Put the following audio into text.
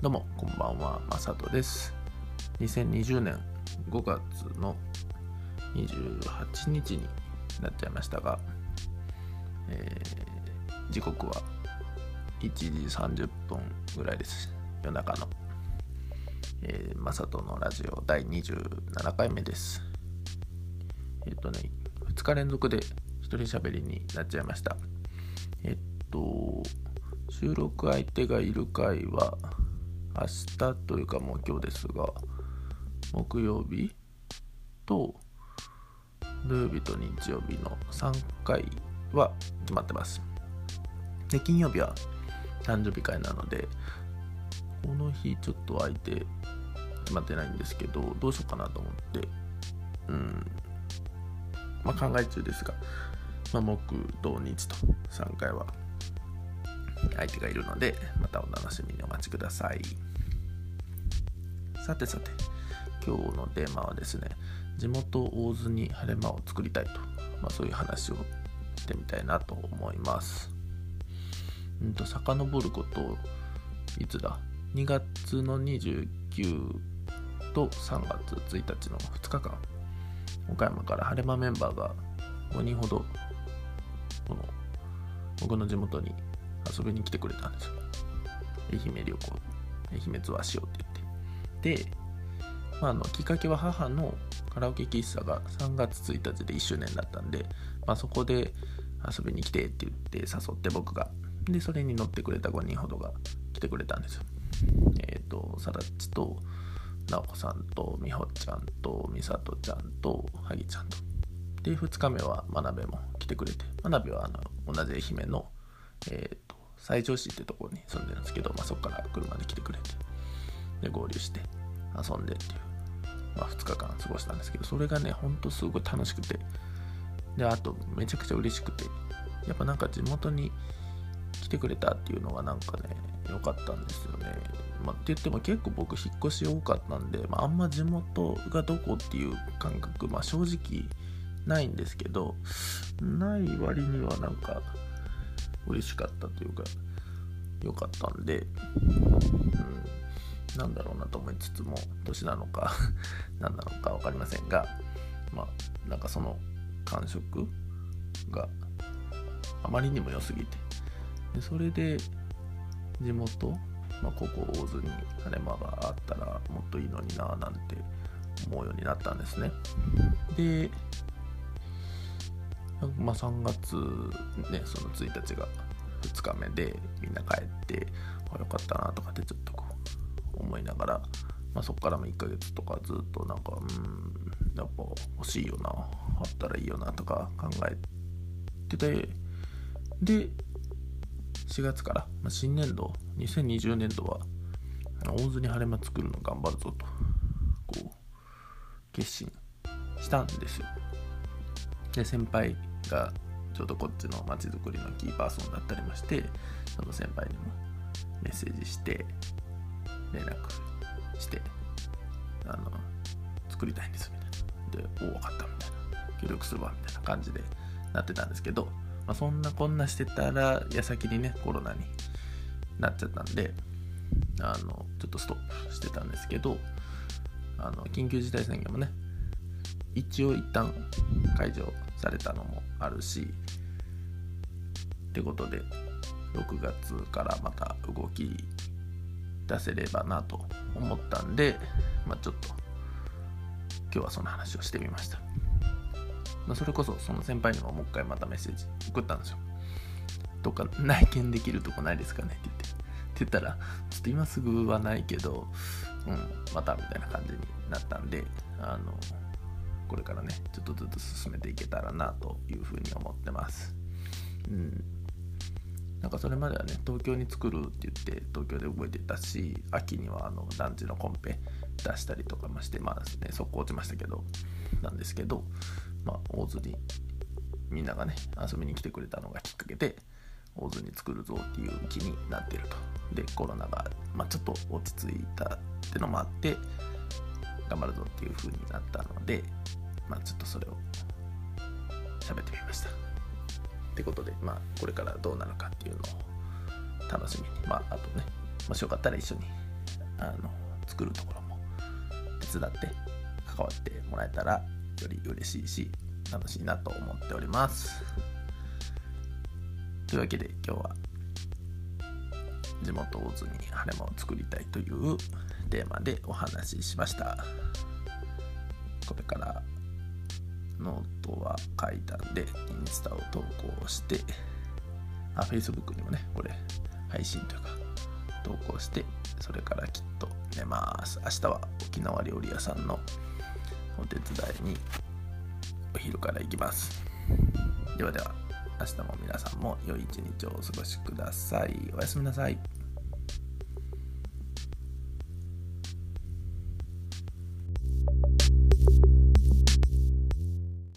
どうもこんばんはまさとです。2020年5月の28日になっちゃいましたが、えー、時刻は1時30分ぐらいです。夜中の、えー、まさとのラジオ第27回目です。えっ、ー、とね2日連続で一人喋りになっちゃいました。えっと収録相手がいる回は明日というかもう今日ですが木曜日と土曜日と日曜日の3回は決まってます。で金曜日は誕生日会なのでこの日ちょっと空いて決まってないんですけどどうしようかなと思ってうん。まあ考え中ですが、まあ、木土日と3回は相手がいるのでまたお楽しみにお待ちください。さてさて今日のテーマはですね地元大津に晴れ間を作りたいと、まあ、そういう話をしてみたいなと思います。うんと遡ることいつだ？2月の29と3月1日の2日間。岡山から晴れ間メンバーが5人ほどこの僕の地元に遊びに来てくれたんですよ。愛媛旅行。愛媛ツアーしようって言って。で、まあ、あのきっかけは母のカラオケ喫茶が3月1日で1周年だったんで、まあ、そこで遊びに来てって言って誘って僕が。でそれに乗ってくれた5人ほどが来てくれたんですよ。えっ、ー、とさらっちと直子さんと美穂ちゃんと美里ちゃんと萩ちゃんと。で2日目は真鍋も来てくれて真鍋はあの同じ愛媛の、えー、西条市ってとこに住んでるんですけど、まあ、そこから車で来てくれてで合流して遊んでっていう、まあ、2日間過ごしたんですけどそれがねほんとすごい楽しくてであとめちゃくちゃ嬉しくてやっぱなんか地元に来てくれたっていうのがなんかね良かったんですよね、まあ、って言っても結構僕引っ越し多かったんで、まあ、あんま地元がどこっていう感覚、まあ、正直ないんですけどない割にはなんか嬉しかったというか良かったんで、うん、なんだろうなと思いつつも年なのか 何なのか分かりませんがまあなんかその感触があまりにも良すぎてでそれで地元、まあ、ここ大津に晴れ間があったらもっといいのにななんて思うようになったんですね。でまあ3月ねその1日が2日目でみんな帰ってあよかったなとかってちょっとこう思いながら、まあ、そこからも1ヶ月とかずっとなんかうんやっぱ欲しいよなあったらいいよなとか考えててで4月から、まあ、新年度2020年度は大津に晴れ間作るの頑張るぞとこう決心したんですよ。で先輩がちょうどこっちのまちづくりのキーパーソンだったりましてその先輩にもメッセージして連絡してあの作りたいんですみたいな。でおお分かったみたいな。協力するわみたいな感じでなってたんですけど、まあ、そんなこんなしてたら矢先にねコロナになっちゃったんであのちょっとストップしてたんですけどあの緊急事態宣言もね一応一旦解除されたのもあるしってことで6月からまた動き出せればなと思ったんで、まあ、ちょっと今日はその話をしてみました。まあ、それこそその先輩にももう一回またメッセージ送ったんですよ。とか内見できるとこないですかね？って言って。って言ったら、ちょっと今すぐはないけど、うん、またみたいな感じになったんで、あの、これからね、ちょっとずつ進めていけたらなというふうに思ってます。うん。なんかそれまではね東京に作るって言って東京で動いてたし秋にはあの団地のコンペ出したりとかもしてまあね。速攻落ちましたけどなんですけどまあ大津にみんながね遊びに来てくれたのがきっかけで大津に作るぞっていう気になってると。でコロナが、まあ、ちょっと落ち着いたってのもあって頑張るぞっていう風になったのでまあちょっとそれを喋ってみました。ってことで、まあ、これからどうなるかっていうのを楽しみに、まあ、あとね、もしよかったら一緒にあの作るところも手伝って関わってもらえたらより嬉しいし楽しいなと思っております。というわけで今日は地元大津に晴れ間を作りたいというテーマでお話ししました。これからノートは書いたんでインスタを投稿してあ Facebook にもねこれ配信というか投稿してそれからきっと寝ます。明日は沖縄料理屋さんのお手伝いにお昼から行きます。ではでは明日も皆さんも良い一日をお過ごしください。おやすみなさい。